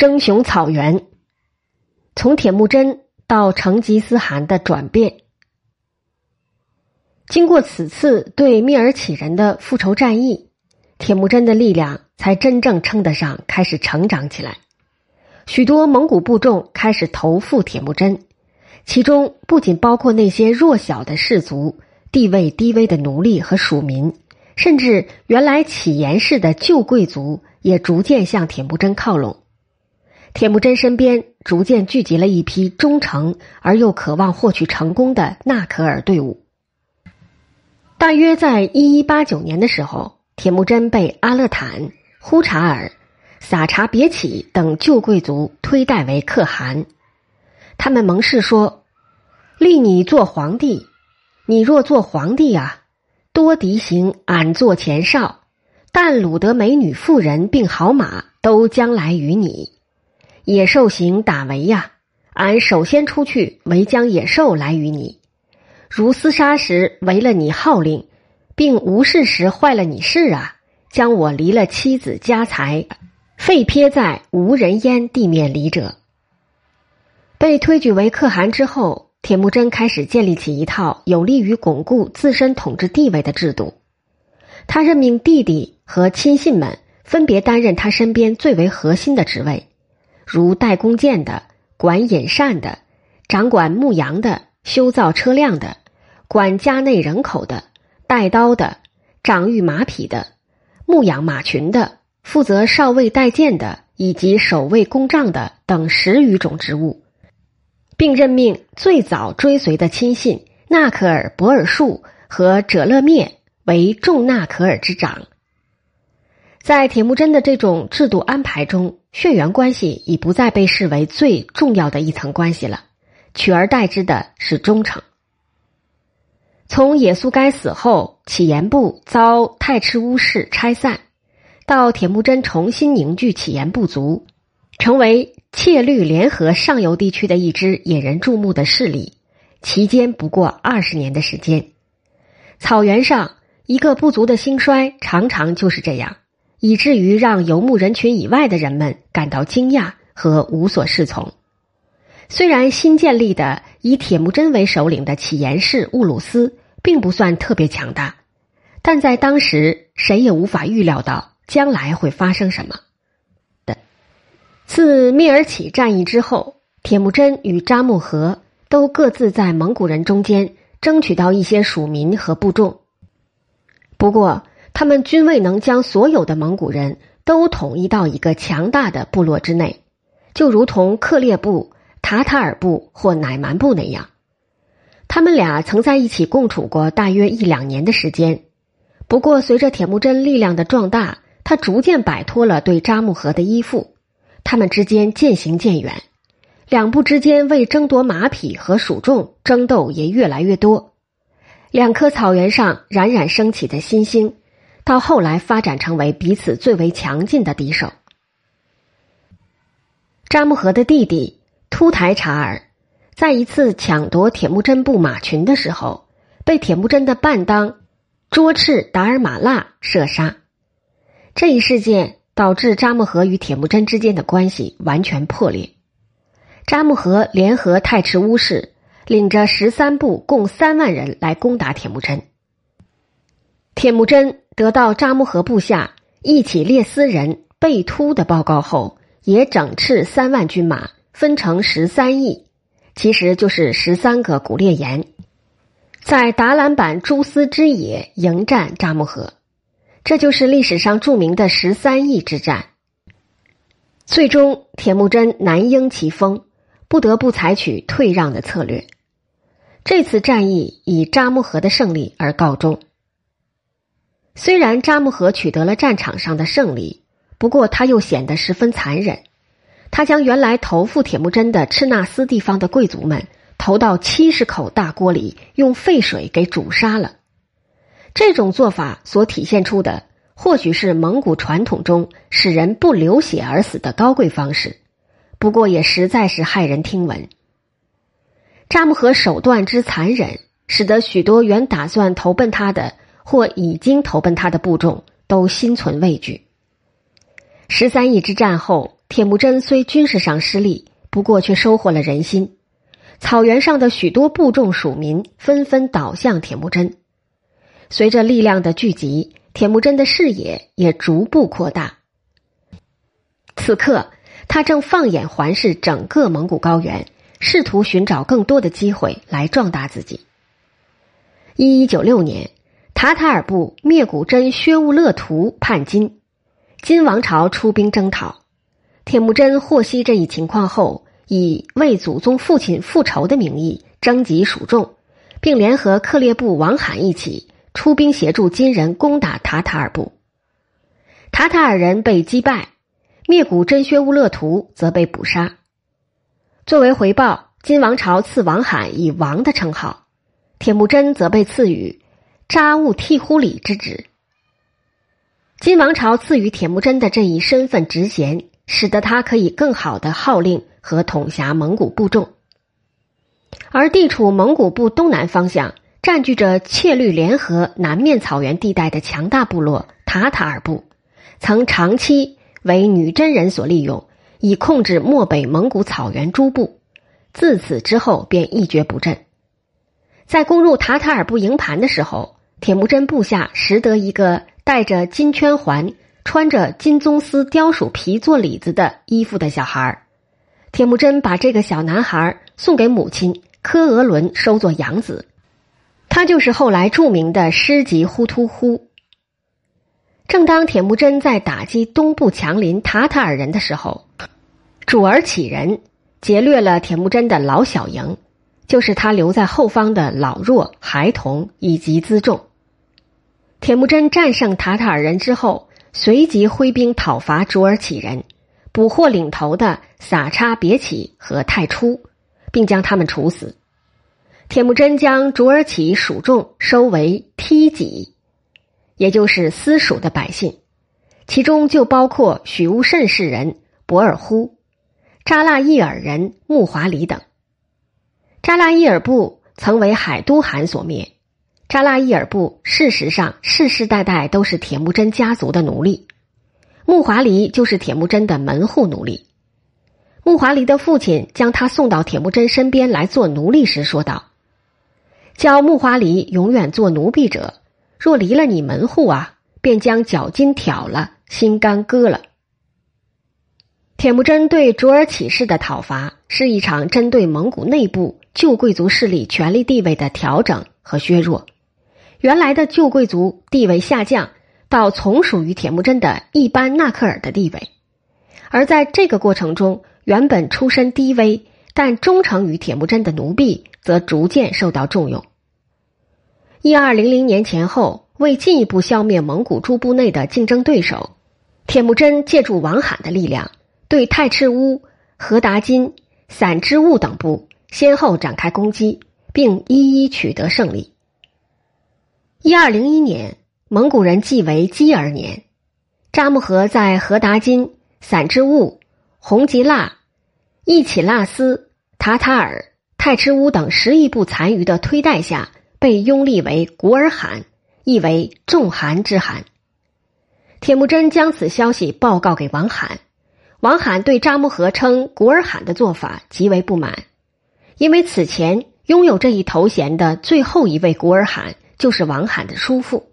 争雄草原，从铁木真到成吉思汗的转变。经过此次对蔑尔乞人的复仇战役，铁木真的力量才真正称得上开始成长起来。许多蒙古部众开始投附铁木真，其中不仅包括那些弱小的氏族、地位低微的奴隶和属民，甚至原来乞颜氏的旧贵族也逐渐向铁木真靠拢。铁木真身边逐渐聚集了一批忠诚而又渴望获取成功的纳可尔队伍。大约在一一八九年的时候，铁木真被阿勒坦、呼查尔、撒查别乞等旧贵族推戴为可汗。他们盟誓说：“立你做皇帝，你若做皇帝啊，多敌行，俺做前哨；但掳得美女、妇人并好马，都将来与你。”野兽行打围呀！俺首先出去围将野兽来与你。如厮杀时违了你号令，并无事时坏了你事啊，将我离了妻子家财，废撇在无人烟地面里者。被推举为可汗之后，铁木真开始建立起一套有利于巩固自身统治地位的制度。他任命弟弟和亲信们分别担任他身边最为核心的职位。如带弓箭的、管引膳的、掌管牧羊的、修造车辆的、管家内人口的、带刀的、掌御马匹的、牧养马群的、负责哨位带箭的以及守卫公帐的等十余种职务，并任命最早追随的亲信纳可尔博尔术和哲勒灭为众纳可尔之长。在铁木真的这种制度安排中，血缘关系已不再被视为最重要的一层关系了，取而代之的是忠诚。从野苏该死后，乞颜部遭太赤乌氏拆散，到铁木真重新凝聚乞颜部族，成为切律联合上游地区的一支引人注目的势力，期间不过二十年的时间。草原上一个部族的兴衰，常常就是这样。以至于让游牧人群以外的人们感到惊讶和无所适从。虽然新建立的以铁木真为首领的乞颜氏兀鲁斯并不算特别强大，但在当时谁也无法预料到将来会发生什么。的自蔑尔乞战役之后，铁木真与扎木合都各自在蒙古人中间争取到一些属民和部众。不过，他们均未能将所有的蒙古人都统一到一个强大的部落之内，就如同克烈部、塔塔尔部或乃蛮部那样。他们俩曾在一起共处过大约一两年的时间。不过，随着铁木真力量的壮大，他逐渐摆脱了对扎木合的依附，他们之间渐行渐远。两部之间为争夺马匹和属众争斗也越来越多。两颗草原上冉冉升起的新星。到后来发展成为彼此最为强劲的敌手。扎木合的弟弟突台察尔，在一次抢夺铁木真部马群的时候，被铁木真的伴当卓赤达尔马腊射杀。这一事件导致扎木合与铁木真之间的关系完全破裂。扎木合联合太赤乌氏，领着十三部共三万人来攻打铁木真。铁木真得到扎木合部下一起列斯人被突的报告后，也整饬三万军马，分成十三翼，其实就是十三个古列岩，在达兰版蛛丝之野迎战扎木合，这就是历史上著名的十三翼之战。最终，铁木真难应其锋，不得不采取退让的策略。这次战役以扎木合的胜利而告终。虽然扎木合取得了战场上的胜利，不过他又显得十分残忍。他将原来投附铁木真的赤纳斯地方的贵族们投到七十口大锅里，用沸水给煮杀了。这种做法所体现出的，或许是蒙古传统中使人不流血而死的高贵方式，不过也实在是骇人听闻。扎木合手段之残忍，使得许多原打算投奔他的。或已经投奔他的部众都心存畏惧。十三亿之战后，铁木真虽军事上失利，不过却收获了人心。草原上的许多部众属民纷纷倒向铁木真。随着力量的聚集，铁木真的视野也逐步扩大。此刻，他正放眼环视整个蒙古高原，试图寻找更多的机会来壮大自己。一一九六年，塔塔尔部灭古真薛兀勒图叛金，金王朝出兵征讨。铁木真获悉这一情况后，以为祖宗父亲复仇的名义征集属众，并联合克烈部王罕一起出兵协助金人攻打塔塔尔部。塔塔尔人被击败，灭古真薛兀勒图则被捕杀。作为回报，金王朝赐王罕以王的称号，铁木真则被赐予扎兀替忽里之职。金王朝赐予铁木真的这一身份职衔。使得他可以更好的号令和统辖蒙古部众，而地处蒙古部东南方向、占据着切律联合南面草原地带的强大部落塔塔尔部，曾长期为女真人所利用，以控制漠北蒙古草原诸部。自此之后便一蹶不振。在攻入塔塔尔部营盘的时候，铁木真部下识得一个带着金圈环。穿着金棕丝貂鼠皮做里子的衣服的小孩铁木真把这个小男孩送给母亲科额伦收作养子，他就是后来著名的诗集忽突忽。正当铁木真在打击东部强邻塔塔尔人的时候，主儿乞人劫掠了铁木真的老小营，就是他留在后方的老弱孩童以及辎重。铁木真战胜塔塔尔人之后。随即挥兵讨伐卓尔乞人，捕获领头的撒叉别起和太初，并将他们处死。铁木真将卓尔乞属众收为梯己，也就是私属的百姓，其中就包括许乌慎氏人博尔忽、扎剌伊尔人木华里等。扎剌伊尔部曾为海都汗所灭。扎拉伊尔部事实上世世代代都是铁木真家族的奴隶，木华黎就是铁木真的门户奴隶。木华黎的父亲将他送到铁木真身边来做奴隶时说道：“教木华黎永远做奴婢者，若离了你门户啊，便将脚筋挑了，心肝割了。”铁木真对卓尔乞氏的讨伐是一场针对蒙古内部旧贵族势力权力地位的调整和削弱。原来的旧贵族地位下降到从属于铁木真的一般纳克尔的地位，而在这个过程中，原本出身低微但忠诚于铁木真的奴婢则逐渐受到重用。一二零零年前后，为进一步消灭蒙古诸部内的竞争对手，铁木真借助王罕的力量，对太赤乌、和达金、散之兀等部先后展开攻击，并一一取得胜利。一二零一年，蒙古人即为基儿年，扎木合在和达金、散之兀、红吉剌、伊乞剌斯、塔塔尔、泰赤乌等十亿部残余的推戴下，被拥立为古尔罕，意为众汗之汗。铁木真将此消息报告给王罕，王罕对扎木合称古尔罕的做法极为不满，因为此前拥有这一头衔的最后一位古尔罕。就是王罕的叔父，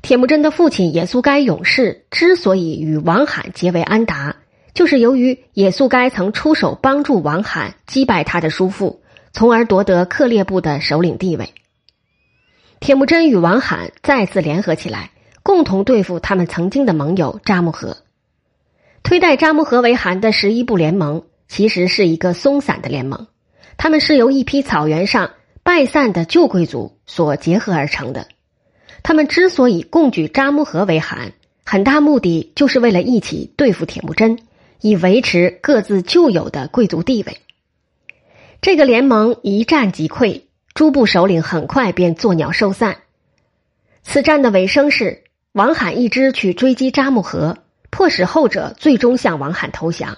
铁木真的父亲也速该勇士之所以与王罕结为安达，就是由于也速该曾出手帮助王罕击败他的叔父，从而夺得克烈部的首领地位。铁木真与王罕再次联合起来，共同对付他们曾经的盟友扎木合。推戴扎木合为汗的十一部联盟，其实是一个松散的联盟，他们是由一批草原上。败散的旧贵族所结合而成的，他们之所以共举扎木合为汗，很大目的就是为了一起对付铁木真，以维持各自旧有的贵族地位。这个联盟一战即溃，诸部首领很快便作鸟兽散。此战的尾声是王罕一支去追击扎木合，迫使后者最终向王罕投降，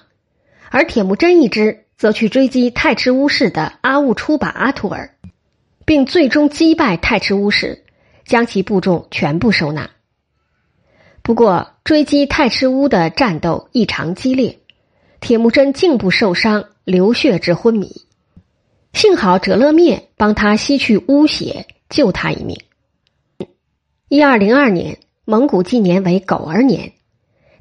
而铁木真一支则去追击太赤乌氏的阿兀出把阿图尔。并最终击败太赤乌氏，将其部众全部收纳。不过，追击太赤乌的战斗异常激烈，铁木真颈部受伤，流血至昏迷。幸好哲勒灭帮他吸去污血，救他一命。一二零二年，蒙古纪年为狗儿年，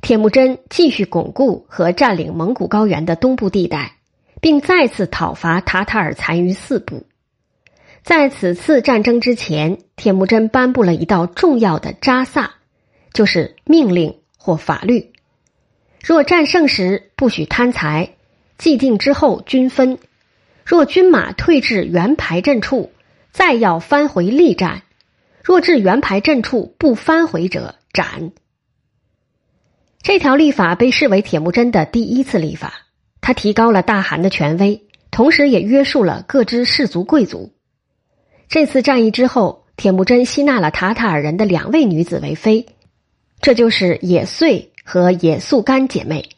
铁木真继续巩固和占领蒙古高原的东部地带，并再次讨伐塔塔尔残余四部。在此次战争之前，铁木真颁布了一道重要的扎萨，就是命令或法律：若战胜时不许贪财，既定之后均分；若军马退至原排阵处，再要翻回力战。若至原牌阵处不翻回者，斩。这条立法被视为铁木真的第一次立法，他提高了大汗的权威，同时也约束了各支氏族贵族。这次战役之后，铁木真吸纳了塔塔尔人的两位女子为妃，这就是野遂和野素干姐妹。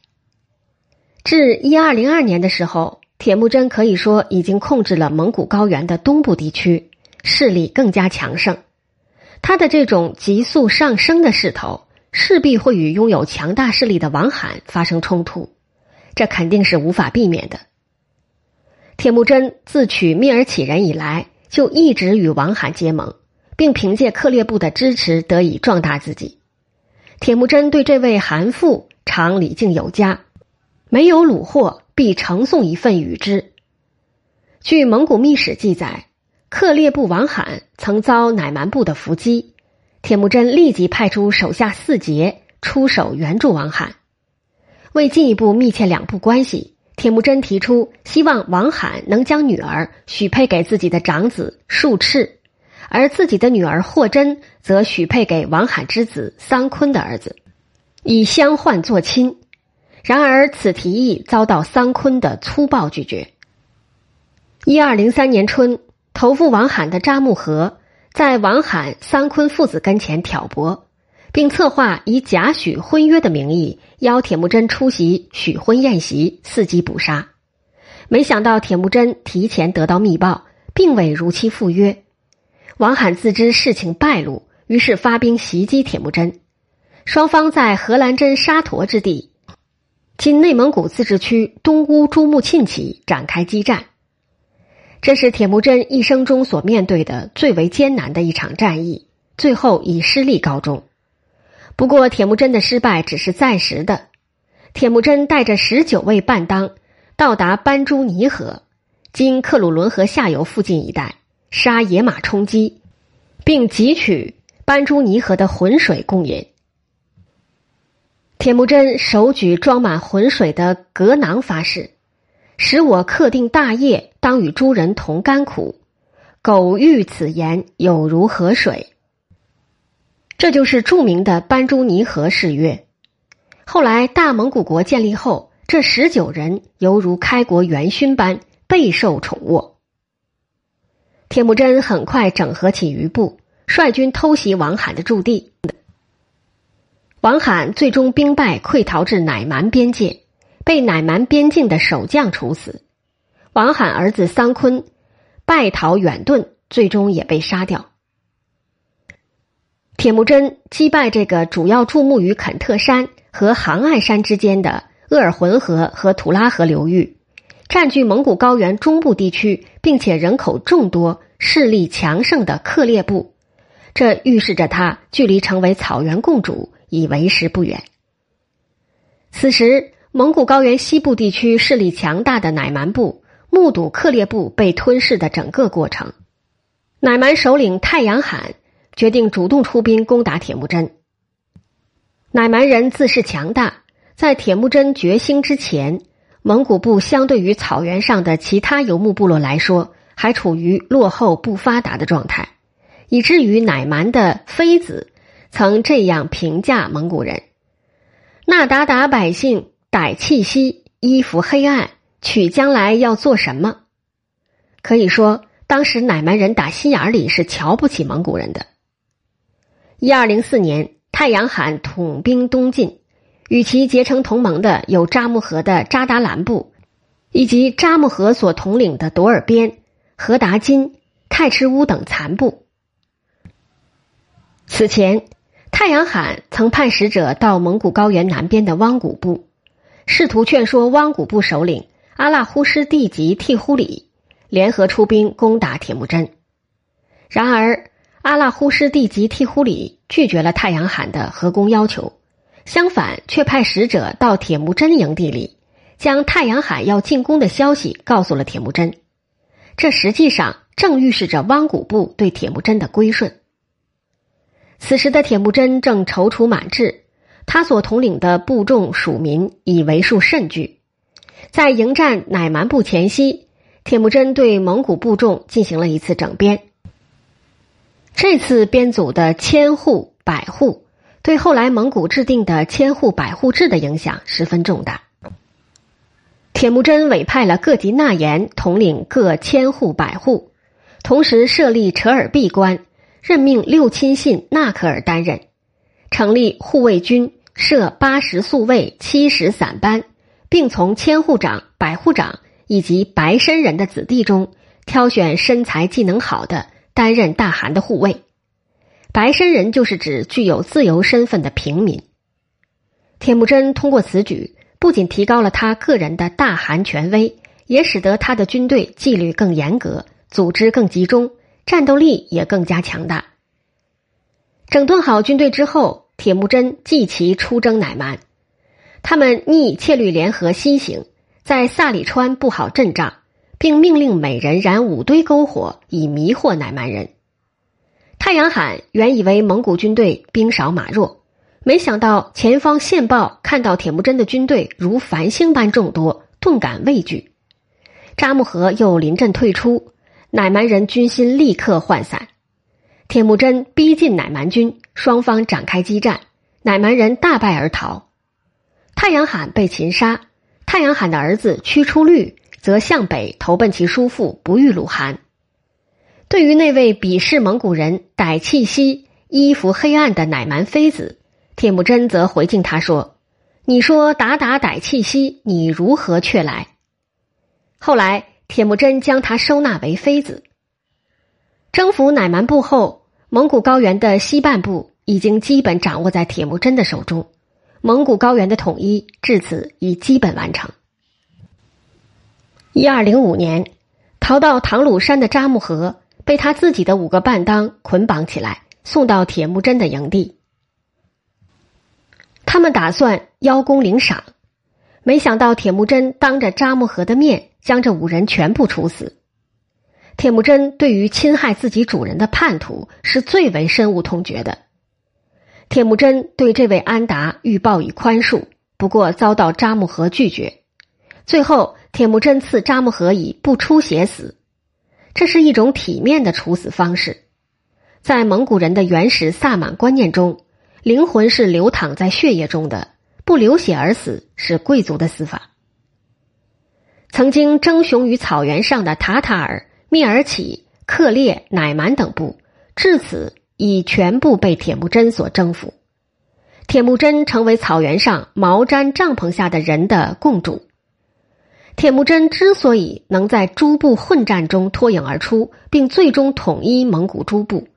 至一二零二年的时候，铁木真可以说已经控制了蒙古高原的东部地区，势力更加强盛。他的这种急速上升的势头，势必会与拥有强大势力的王罕发生冲突，这肯定是无法避免的。铁木真自取蔑尔乞人以来，就一直与王罕结盟，并凭借克烈部的支持得以壮大自己。铁木真对这位韩父常礼敬有加，没有虏获必呈送一份与之。据蒙古秘史记载。克烈部王罕曾遭乃蛮部的伏击，铁木真立即派出手下四杰出手援助王罕。为进一步密切两部关系，铁木真提出希望王罕能将女儿许配给自己的长子术赤，而自己的女儿霍真则许配给王罕之子桑坤的儿子，以相换作亲。然而此提议遭到桑坤的粗暴拒绝。一二零三年春。投附王罕的扎木合在王罕、桑坤父子跟前挑拨，并策划以假许婚约的名义邀铁木真出席许婚宴席，伺机捕杀。没想到铁木真提前得到密报，并未如期赴约。王罕自知事情败露，于是发兵袭击铁木真。双方在荷兰真沙陀之地（今内蒙古自治区东乌珠穆沁旗）展开激战。这是铁木真一生中所面对的最为艰难的一场战役，最后以失利告终。不过，铁木真的失败只是暂时的。铁木真带着十九位伴当到达班朱尼河（经克鲁伦河下游附近一带），杀野马充饥，并汲取班朱尼河的浑水供饮。铁木真手举装满浑水的格囊发誓。使我克定大业，当与诸人同甘苦。苟遇此言，有如河水。这就是著名的班朱尼河誓约。后来大蒙古国建立后，这十九人犹如开国元勋般备受宠沃。铁木真很快整合起余部，率军偷袭王罕的驻地。王罕最终兵败，溃逃至乃蛮边界。被乃蛮边境的守将处死，王罕儿子桑坤败逃远遁，最终也被杀掉。铁木真击败这个主要注目于肯特山和杭爱山之间的鄂尔浑河和图拉河流域，占据蒙古高原中部地区，并且人口众多、势力强盛的克烈部，这预示着他距离成为草原共主已为时不远。此时。蒙古高原西部地区势力强大的乃蛮部目睹克烈部被吞噬的整个过程，乃蛮首领太阳罕决定主动出兵攻打铁木真。乃蛮人自恃强大，在铁木真决心之前，蒙古部相对于草原上的其他游牧部落来说，还处于落后不发达的状态，以至于乃蛮的妃子曾这样评价蒙古人：那达达百姓。歹气息，衣服黑暗，娶将来要做什么？可以说，当时乃蛮人打心眼里是瞧不起蒙古人的。一二零四年，太阳罕统兵东进，与其结成同盟的有扎木合的扎达兰部，以及扎木合所统领的朵尔边、和达金、泰赤乌等残部。此前，太阳罕曾派使者到蒙古高原南边的汪古部。试图劝说汪古部首领阿剌呼师弟吉替忽里联合出兵攻打铁木真。然而，阿剌呼师弟吉替忽里拒绝了太阳罕的合攻要求，相反，却派使者到铁木真营地里，将太阳罕要进攻的消息告诉了铁木真。这实际上正预示着汪古部对铁木真的归顺。此时的铁木真正踌躇满志，他所统领的部众属民已为数甚巨。在迎战乃蛮部前夕，铁木真对蒙古部众进行了一次整编。这次编组的千户、百户，对后来蒙古制定的千户百户制的影响十分重大。铁木真委派了各级纳言统领各千户百户，同时设立扯尔毕官，任命六亲信纳可尔担任，成立护卫军，设八十宿卫、七十散班，并从千户长、百户长以及白身人的子弟中挑选身材技能好的担任大汗的护卫。白身人就是指具有自由身份的平民。铁木真通过此举。不仅提高了他个人的大汗权威，也使得他的军队纪律更严格，组织更集中，战斗力也更加强大。整顿好军队之后，铁木真继其出征乃蛮。他们逆切律联合西行，在萨里川布好阵仗，并命令每人燃五堆篝火，以迷惑乃蛮人。太阳罕原以为蒙古军队兵少马弱。没想到前方线报看到铁木真的军队如繁星般众多，顿感畏惧。扎木合又临阵退出，乃蛮人军心立刻涣散。铁木真逼近乃蛮军，双方展开激战，乃蛮人大败而逃。太阳罕被擒杀，太阳罕的儿子屈出律则向北投奔其叔父不遇鲁汗。对于那位鄙视蒙古人、歹气息、衣服黑暗的乃蛮妃子。铁木真则回敬他说：“你说打打歹气息，你如何却来？”后来，铁木真将他收纳为妃子。征服乃蛮部后，蒙古高原的西半部已经基本掌握在铁木真的手中，蒙古高原的统一至此已基本完成。一二零五年，逃到唐鲁山的扎木合被他自己的五个伴当捆绑起来，送到铁木真的营地。他们打算邀功领赏，没想到铁木真当着扎木合的面将这五人全部处死。铁木真对于侵害自己主人的叛徒是最为深恶痛绝的。铁木真对这位安达欲报以宽恕，不过遭到扎木合拒绝。最后，铁木真赐扎木合以不出血死，这是一种体面的处死方式，在蒙古人的原始萨满观念中。灵魂是流淌在血液中的，不流血而死是贵族的死法。曾经争雄于草原上的塔塔尔、蔑尔乞、克烈、乃蛮等部，至此已全部被铁木真所征服。铁木真成为草原上毛毡帐篷下的人的共主。铁木真之所以能在诸部混战中脱颖而出，并最终统一蒙古诸部，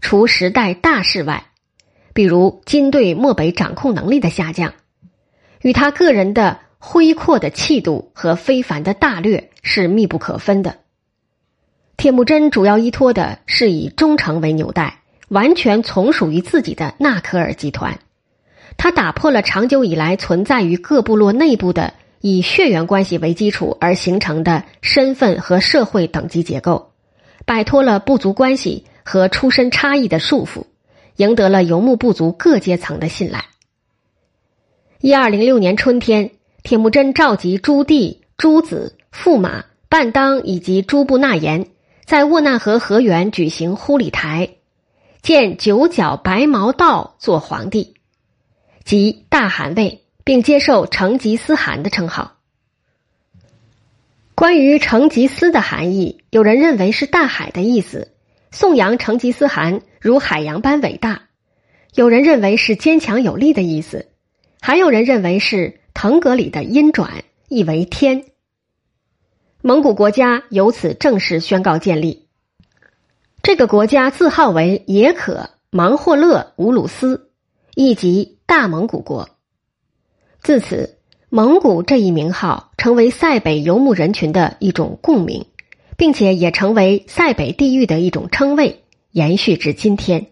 除时代大势外。比如金对漠北掌控能力的下降，与他个人的恢阔的气度和非凡的大略是密不可分的。铁木真主要依托的是以忠诚为纽带，完全从属于自己的纳可尔集团。他打破了长久以来存在于各部落内部的以血缘关系为基础而形成的身份和社会等级结构，摆脱了部族关系和出身差异的束缚。赢得了游牧部族各阶层的信赖。一二零六年春天，铁木真召集朱棣、朱子、驸马、伴当以及诸部纳言，在沃纳河河源举行忽里台，建九角白毛道做皇帝，即大汗位，并接受成吉思汗的称号。关于成吉思的含义，有人认为是大海的意思。颂扬成吉思汗如海洋般伟大，有人认为是坚强有力的意思，还有人认为是腾格里的音转，意为天。蒙古国家由此正式宣告建立。这个国家字号为也可芒霍勒乌鲁斯，亦即大蒙古国。自此，蒙古这一名号成为塞北游牧人群的一种共鸣，并且也成为塞北地域的一种称谓，延续至今天。